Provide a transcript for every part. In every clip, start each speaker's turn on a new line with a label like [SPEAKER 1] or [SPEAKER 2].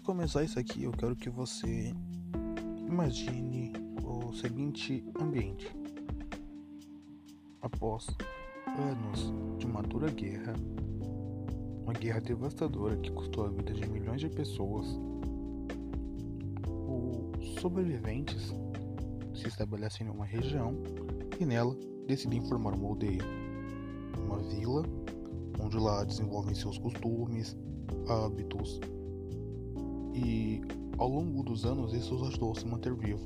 [SPEAKER 1] de começar isso aqui, eu quero que você imagine o seguinte ambiente. Após anos de uma dura guerra, uma guerra devastadora que custou a vida de milhões de pessoas, os sobreviventes se estabelecem em uma região e nela decidem formar uma aldeia, uma vila, onde lá desenvolvem seus costumes, hábitos ao longo dos anos isso ajudou a se manter vivo,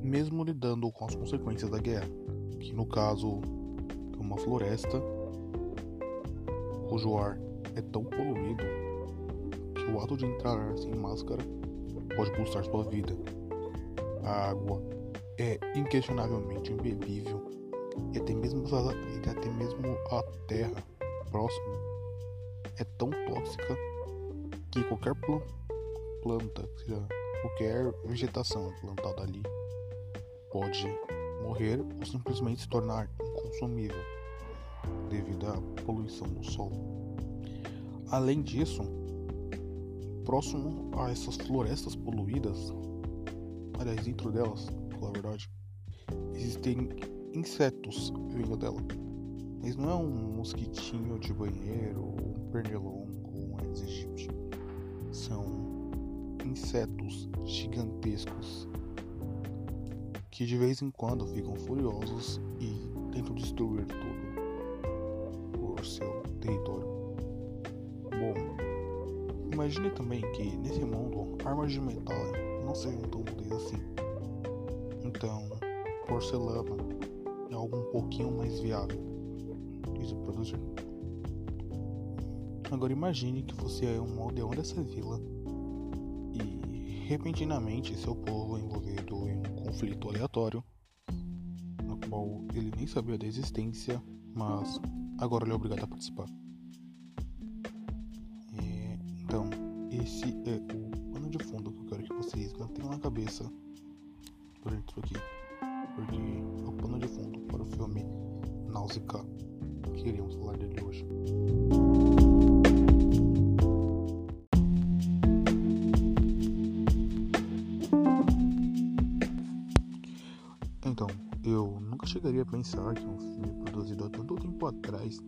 [SPEAKER 1] mesmo lidando com as consequências da guerra, que no caso é uma floresta cujo ar é tão poluído que o ato de entrar sem máscara pode custar sua vida. A água é inquestionavelmente imbebível e até mesmo, e até mesmo a terra próxima é tão tóxica que qualquer planta, qualquer vegetação plantada ali pode morrer ou simplesmente se tornar inconsumível devido à poluição do solo. Além disso, próximo a essas florestas poluídas, aliás, dentro delas, pela verdade, existem insetos vindo dela. Mas não é um mosquitinho de banheiro, um pernilongo, um. São insetos gigantescos que de vez em quando ficam furiosos e tentam destruir tudo por seu território. Bom, imagine também que nesse mundo armas de metal não sejam tão úteis assim. Então, porcelana é algo um pouquinho mais viável de produzir. Agora imagine que você é um aldeão dessa vila repentinamente seu povo é envolvido em um conflito aleatório, no qual ele nem sabia da existência, mas agora ele é obrigado a participar. É, então, esse é o pano de fundo que eu quero que vocês mantenham na cabeça durante isso aqui, porque é o pano de fundo para o filme Náusea que iríamos falar dele hoje. Nunca chegaria a pensar que um filme produzido há tanto tempo atrás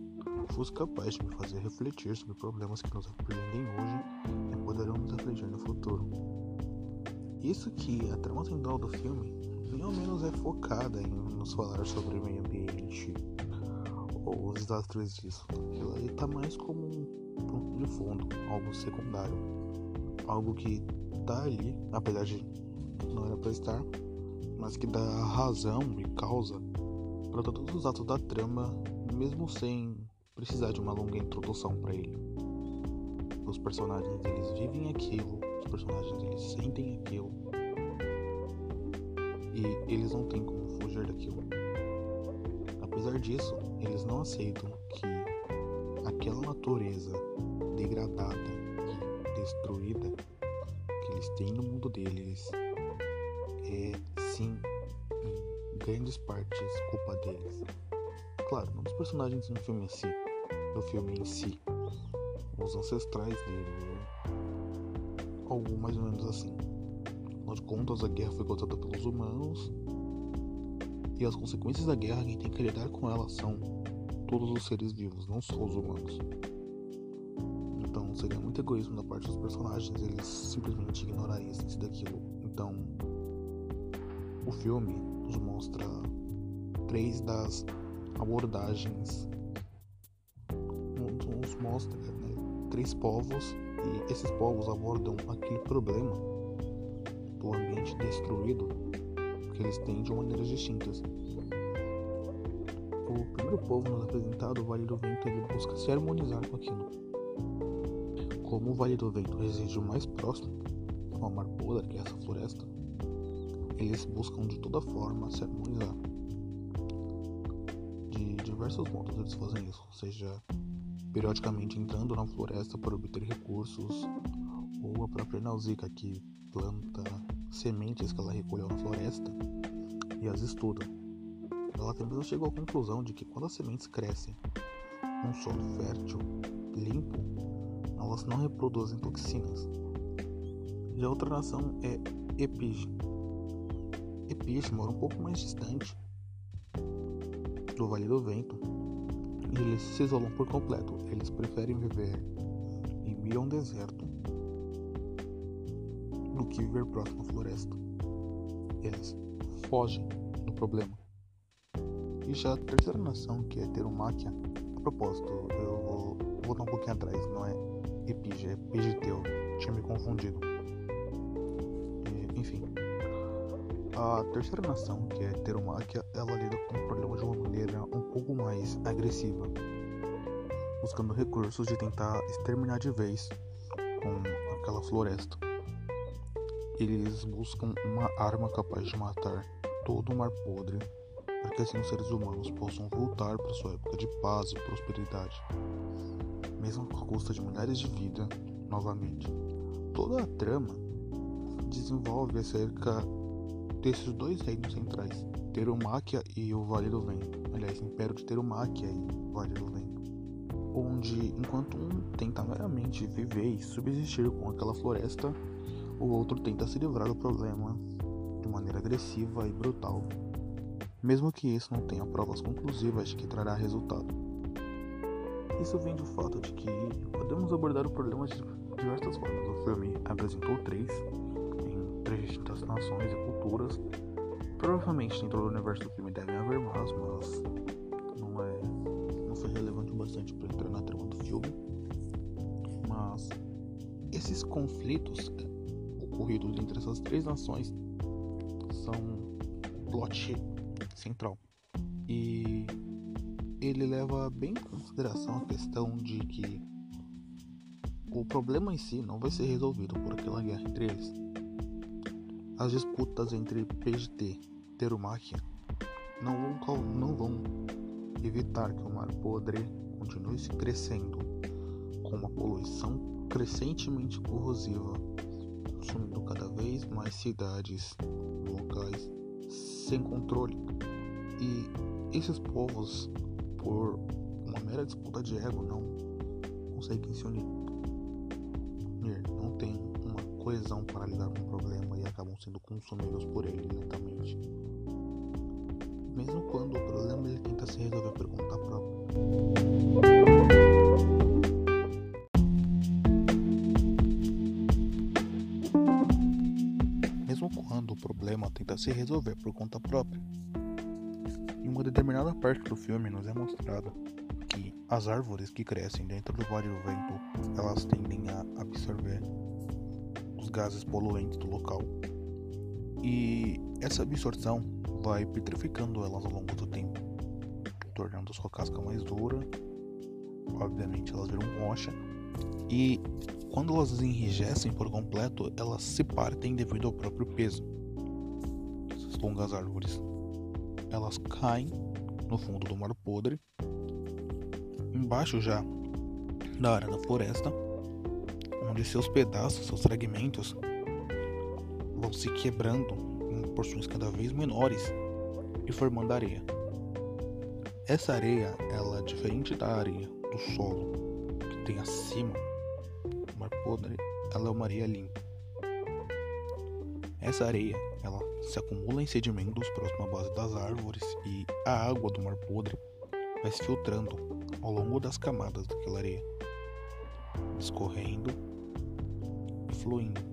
[SPEAKER 1] fosse capaz de me fazer refletir sobre problemas que nos apreendem hoje e poderão nos afligir no futuro. Isso que a trama central do filme nem ao menos é focada em nos falar sobre o meio ambiente, ou os desastres disso. Aquilo ali tá mais como um ponto de fundo, algo secundário. Algo que tá ali, apesar de não era pra estar, mas que dá razão e causa para todos os atos da trama, mesmo sem precisar de uma longa introdução para ele. Os personagens eles vivem aquilo, os personagens eles sentem aquilo e eles não têm como fugir daquilo. Apesar disso, eles não aceitam que aquela natureza degradada e destruída que eles têm no mundo deles é sim grandes partes culpa deles. Claro, não dos personagens no filme em si, do filme em si, os ancestrais dele, algo mais ou menos assim. Afinal de contas, a guerra foi causada pelos humanos e as consequências da guerra, quem tem que lidar com elas são todos os seres vivos, não só os humanos. Então seria muito egoísmo da parte dos personagens eles simplesmente ignorarem essência daquilo. Então o filme nos mostra três das abordagens, nos mostra né, três povos e esses povos abordam aquele problema do ambiente destruído que eles têm de maneiras distintas. O primeiro povo nos apresentado, o Vale do Vento, ele busca se harmonizar com aquilo. Como o Vale do Vento reside o mais próximo ao Mar Polar, que é essa floresta, eles buscam de toda forma se harmonizar. De diversos modos eles fazem isso, seja periodicamente entrando na floresta para obter recursos, ou a própria Nausicaa que planta sementes que ela recolheu na floresta e as estuda. Ela também chegou à conclusão de que quando as sementes crescem num solo fértil, limpo, elas não reproduzem toxinas. Já outra nação é Epige. Epige mora um pouco mais distante do Vale do Vento e eles se isolam por completo. Eles preferem viver em meio a um deserto do que viver próximo à floresta. Eles fogem do problema. E já a terceira nação, que é Terumáquia, a propósito, eu vou voltar um pouquinho atrás, não é Epige, é Pigiteu, tinha me confundido. A terceira nação, que é Terumáquia, ela lida com o problema de uma maneira um pouco mais agressiva, buscando recursos de tentar exterminar de vez com aquela floresta. Eles buscam uma arma capaz de matar todo o mar podre para que assim os seres humanos possam voltar para sua época de paz e prosperidade, mesmo com a custa de milhares de vidas novamente. Toda a trama desenvolve acerca desses dois reinos centrais, Terumáquia e o Vale do Vento. Aliás, Império de Terumáquia e Vale do Vento. Onde, enquanto um tenta meramente viver e subsistir com aquela floresta, o outro tenta se livrar do problema de maneira agressiva e brutal, mesmo que isso não tenha provas conclusivas de que trará resultado. Isso vem do fato de que podemos abordar o problema de diversas formas. O filme apresentou três, três distintas nações e culturas. Provavelmente dentro do universo do filme devem haver mais, mas não é não foi relevante o bastante para entrar na trama do filme. Mas esses conflitos ocorridos entre essas três nações são o plot central. E ele leva bem em consideração a questão de que o problema em si não vai ser resolvido por aquela guerra entre eles. As disputas entre PGT e Terumáquia não vão, não vão evitar que o mar podre continue se crescendo com uma poluição crescentemente corrosiva consumindo cada vez mais cidades locais sem controle. E esses povos, por uma mera disputa de ego, não conseguem se unir. Não tem uma coesão para lidar com o problema sendo consumidos por ele lentamente. Mesmo quando o problema ele tenta se resolver por conta própria. problema tenta se resolver por conta própria. Em uma determinada parte do filme nos é mostrado que as árvores que crescem dentro do Vale do Vento, elas tendem a absorver os gases poluentes do local. E essa absorção vai petrificando elas ao longo do tempo, tornando sua casca mais dura. Obviamente elas viram rocha e quando elas enrijecem por completo, elas se partem devido ao próprio peso longas árvores. Elas caem no fundo do mar podre, embaixo já da área da floresta, onde seus pedaços, seus fragmentos vão se quebrando em porções cada vez menores e formando areia. Essa areia, ela é diferente da areia do solo que tem acima mar podre, ela é uma areia limpa. Essa areia, ela se acumula em sedimentos próximo à base das árvores e a água do mar podre vai se filtrando ao longo das camadas daquela areia, escorrendo e fluindo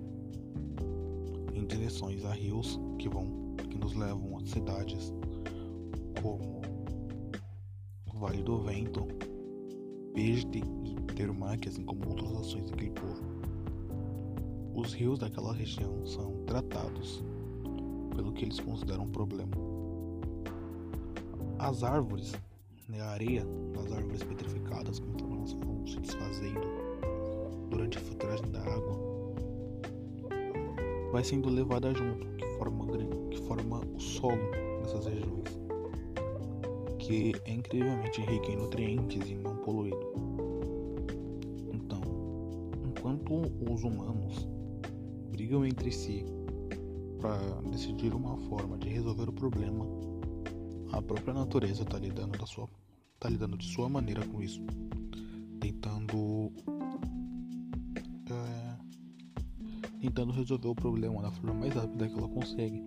[SPEAKER 1] direções a rios que vão que nos levam a cidades como o Vale do Vento, Pejde e Terumaki, assim como outras ações daquele povo. Os rios daquela região são tratados pelo que eles consideram um problema. As árvores, né, a areia das árvores petrificadas, conforme elas se desfazendo durante a filtragem da água, vai sendo levada junto, que forma, que forma o solo nessas regiões, que é incrivelmente rico em nutrientes e não poluído. Então, enquanto os humanos brigam entre si para decidir uma forma de resolver o problema, a própria natureza está lidando da sua tá lidando de sua maneira com isso, tentando tentando resolver o problema da forma mais rápida que ela consegue.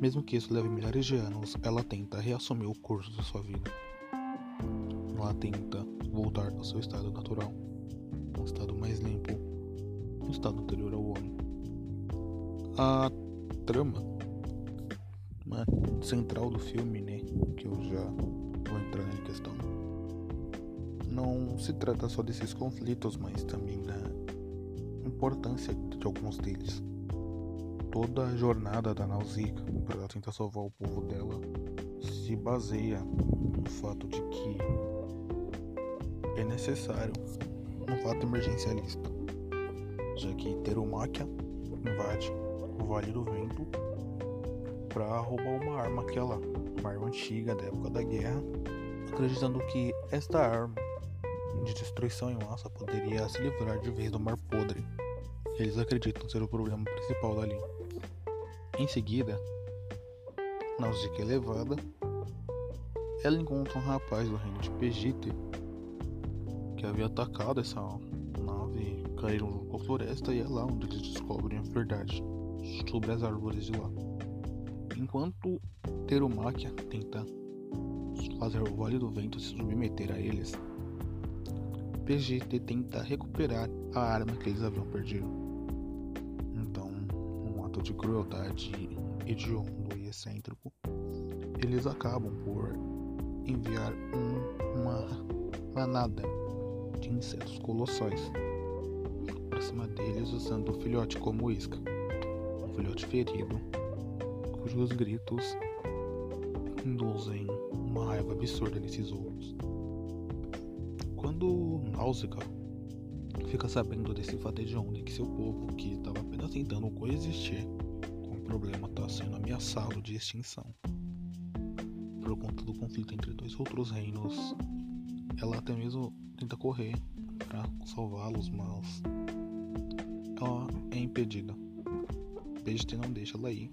[SPEAKER 1] Mesmo que isso leve milhares de anos, ela tenta reassumir o curso da sua vida. Ela tenta voltar ao seu estado natural, um estado mais limpo, um estado anterior ao homem. A trama uma central do filme, né, que eu já vou entrar na questão, não se trata só desses conflitos, mas também da importância de alguns deles. Toda a jornada da Nausicaa para tentar salvar o povo dela se baseia no fato de que é necessário um fato emergencialista, já que Terumáquia invade o Vale do Vento para roubar uma arma aquela, uma arma antiga da época da guerra, acreditando que esta arma de destruição em massa poderia se livrar de vez do Mar Eles acreditam ser o problema principal dali. Em seguida, Nausicaa é levada. Ela encontra um rapaz do reino de Pegite que havia atacado essa nave, caíram na floresta e é lá onde eles descobrem a verdade sobre as árvores de lá. Enquanto Terumáquia tenta fazer o Vale do Vento se submeter a eles, PGT tenta recuperar a arma que eles haviam perdido. Ato de crueldade hediondo e excêntrico, eles acabam por enviar um, uma manada de insetos colossais para cima deles usando o filhote como isca. Um filhote ferido, cujos gritos induzem uma raiva absurda nesses outros. Quando Nausicaa fica sabendo desse fato de onde que seu povo, que estava apenas tentando coexistir com o problema, está sendo ameaçado de extinção por conta do conflito entre dois outros reinos, ela até mesmo tenta correr para salvá-los, mas ela é impedida. Peste não deixa ela ir,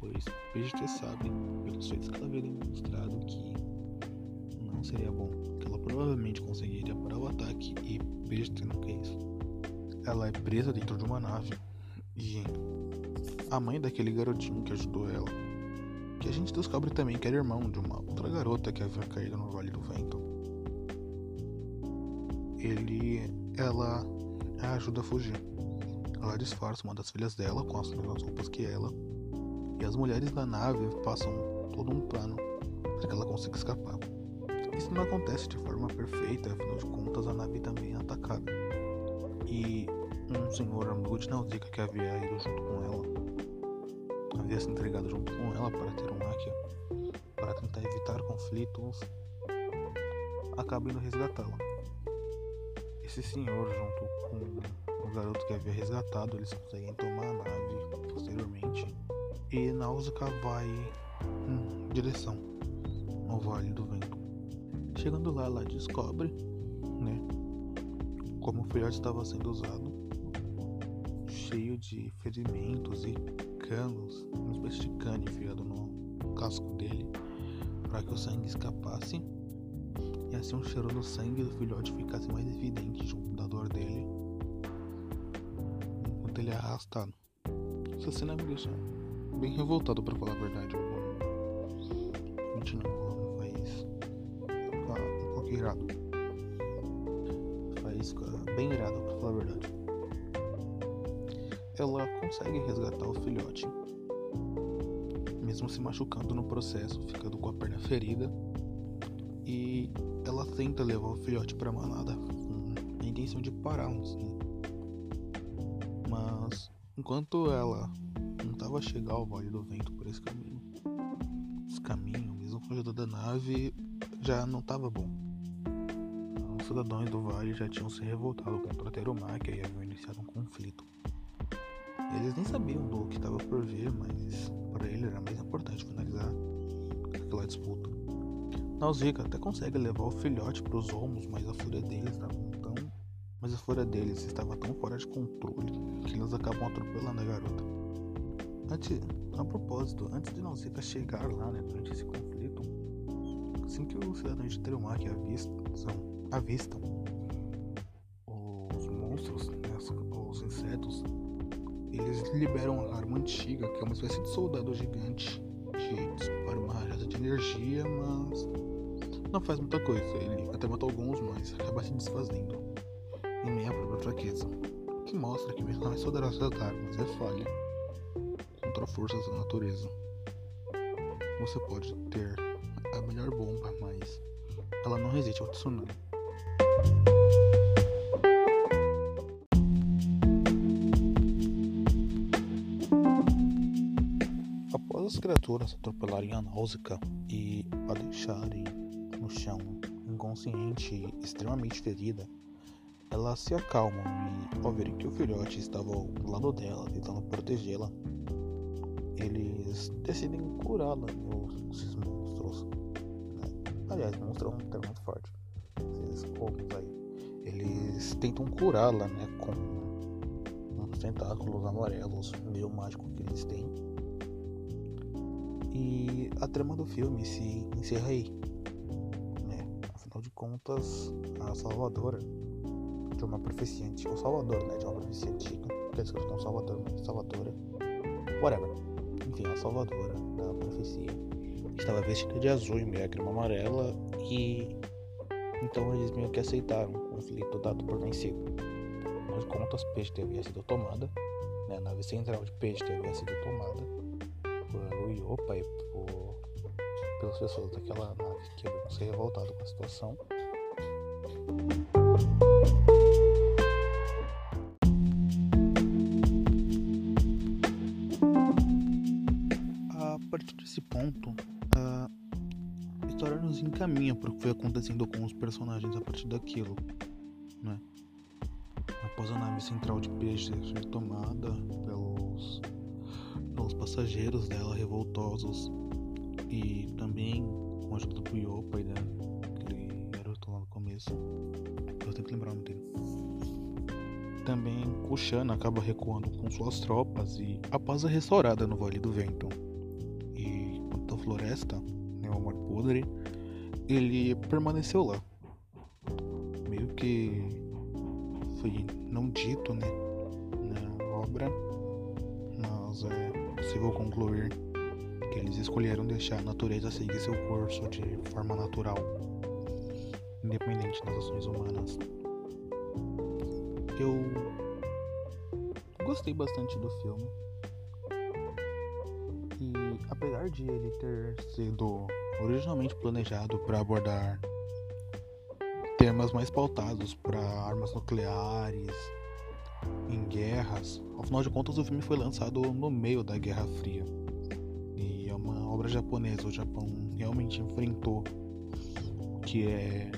[SPEAKER 1] pois Peste sabe, pelos feitos que ela havia demonstrado, que não seria bom provavelmente conseguiria parar o ataque e Besta não quer isso. Ela é presa dentro de uma nave e a mãe daquele garotinho que ajudou ela, que a gente descobre também que era irmão de uma outra garota que havia caído no Vale do Vento. Ele, ela a ajuda a fugir. Ela disfarça uma das filhas dela com as mesmas roupas que ela. E as mulheres da nave passam todo um plano para que ela consiga escapar. Isso não acontece de forma perfeita, afinal de contas a nave também é atacada. E um senhor amigo de Nausicaa que havia ido junto com ela, havia se entregado junto com ela para ter um Akia, para tentar evitar conflitos, acaba indo resgatá-la. Esse senhor, junto com o garoto que havia resgatado, eles conseguem tomar a nave posteriormente e Nausicaa vai em direção ao Vale do Vento. Chegando lá, ela descobre, né, como o filhote estava sendo usado, cheio de ferimentos e canos, uma espécie de cano enfiado no casco dele, para que o sangue escapasse e assim o cheiro do sangue do filhote ficasse mais evidente junto da dor dele, enquanto ele é arrastado. Essa cena me deixa bem revoltado para falar a verdade. Ela consegue resgatar o filhote, mesmo se machucando no processo, ficando com a perna ferida. E ela tenta levar o filhote para a manada com a intenção de pará-los. Né? Mas enquanto ela tentava chegar ao Vale do Vento por esse caminho, esse caminho, mesmo com a ajuda da nave, já não estava bom cidadãos do vale já tinham se revoltado contra a e haviam iniciado um conflito. Eles nem sabiam do que estava por vir, mas para ele era mais importante finalizar aquela disputa. Nausicaa até consegue levar o filhote para os olmos, mas a fúria deles estava tão, mas a fúria deles estava tão fora de controle que eles acabam atropelando a garota. Antes, a propósito, antes de Nausicaa chegar lá, né, durante esse conflito, assim que os cidadãos de Teromáquia avistam, avistam liberam uma arma antiga, que é uma espécie de soldado gigante que dispara uma rajada de energia, mas não faz muita coisa. Ele até matou alguns, mas acaba se desfazendo em minha própria fraqueza. Que mostra que mesmo a poderosa das armas é falha contra forças da natureza. Você pode ter a melhor bomba, mas ela não resiste ao tsunami. Criaturas atropelarem a Náusica e a deixarem no chão inconsciente e extremamente ferida, elas se acalmam e, ao verem que o filhote estava ao lado dela, tentando protegê-la, eles decidem curá-la, esses monstros. Né? Aliás, monstro é um termo muito forte. Esses aí. Eles tentam curá-la, né? Com uns tentáculos amarelos, meio mágico que eles têm. E a trama do filme se encerra aí. Né? Afinal de contas, a Salvadora de uma profecia antiga. O Salvador, né? De uma profecia antiga. Quer dizer, não Salvador, Salvadora. Whatever. Enfim, a Salvadora da profecia. Estava vestida de azul e meia crema amarela. E. Então eles meio que aceitaram o conflito dado por vencido. Afinal de contas, Peixe havia sido tomada. Né? A nave central de Peixe havia sido tomada por Iopa e por, pelas pessoas daquela nave que haviam se revoltado com a situação. A partir desse ponto, a história nos encaminha para o que foi acontecendo com os personagens a partir daquilo, né? Após a nave central de peixe ser tomada pelos, pelos passageiros dela revoltosos e também com a ajuda do Iopa, né? Aquele garoto lá no começo. Eu tenho que lembrar o nome dele. Também Kushana acaba recuando com suas tropas e a paz é restaurada no Vale do Vento. E quanto à floresta, né, o Mar Podre, ele permaneceu lá. Meio que foi não dito, né, mas é possível concluir que eles escolheram deixar a natureza seguir seu curso de forma natural, independente das ações humanas. Eu gostei bastante do filme. E apesar de ele ter sido originalmente planejado para abordar temas mais pautados para armas nucleares, em guerras, ao final de contas o filme foi lançado no meio da Guerra Fria. E é uma obra japonesa, o Japão realmente enfrentou o que é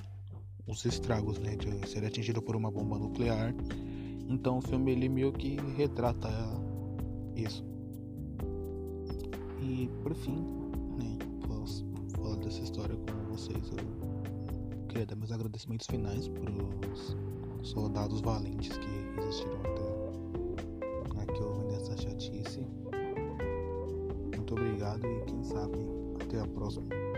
[SPEAKER 1] os estragos né, de ser atingido por uma bomba nuclear. Então o filme ele meio que retrata isso. E por fim, né, após falar dessa história com vocês, eu queria dar meus agradecimentos finais para os soldados valentes que resistiram até aqui ouvindo essa chatice. Muito obrigado e quem sabe até a próxima.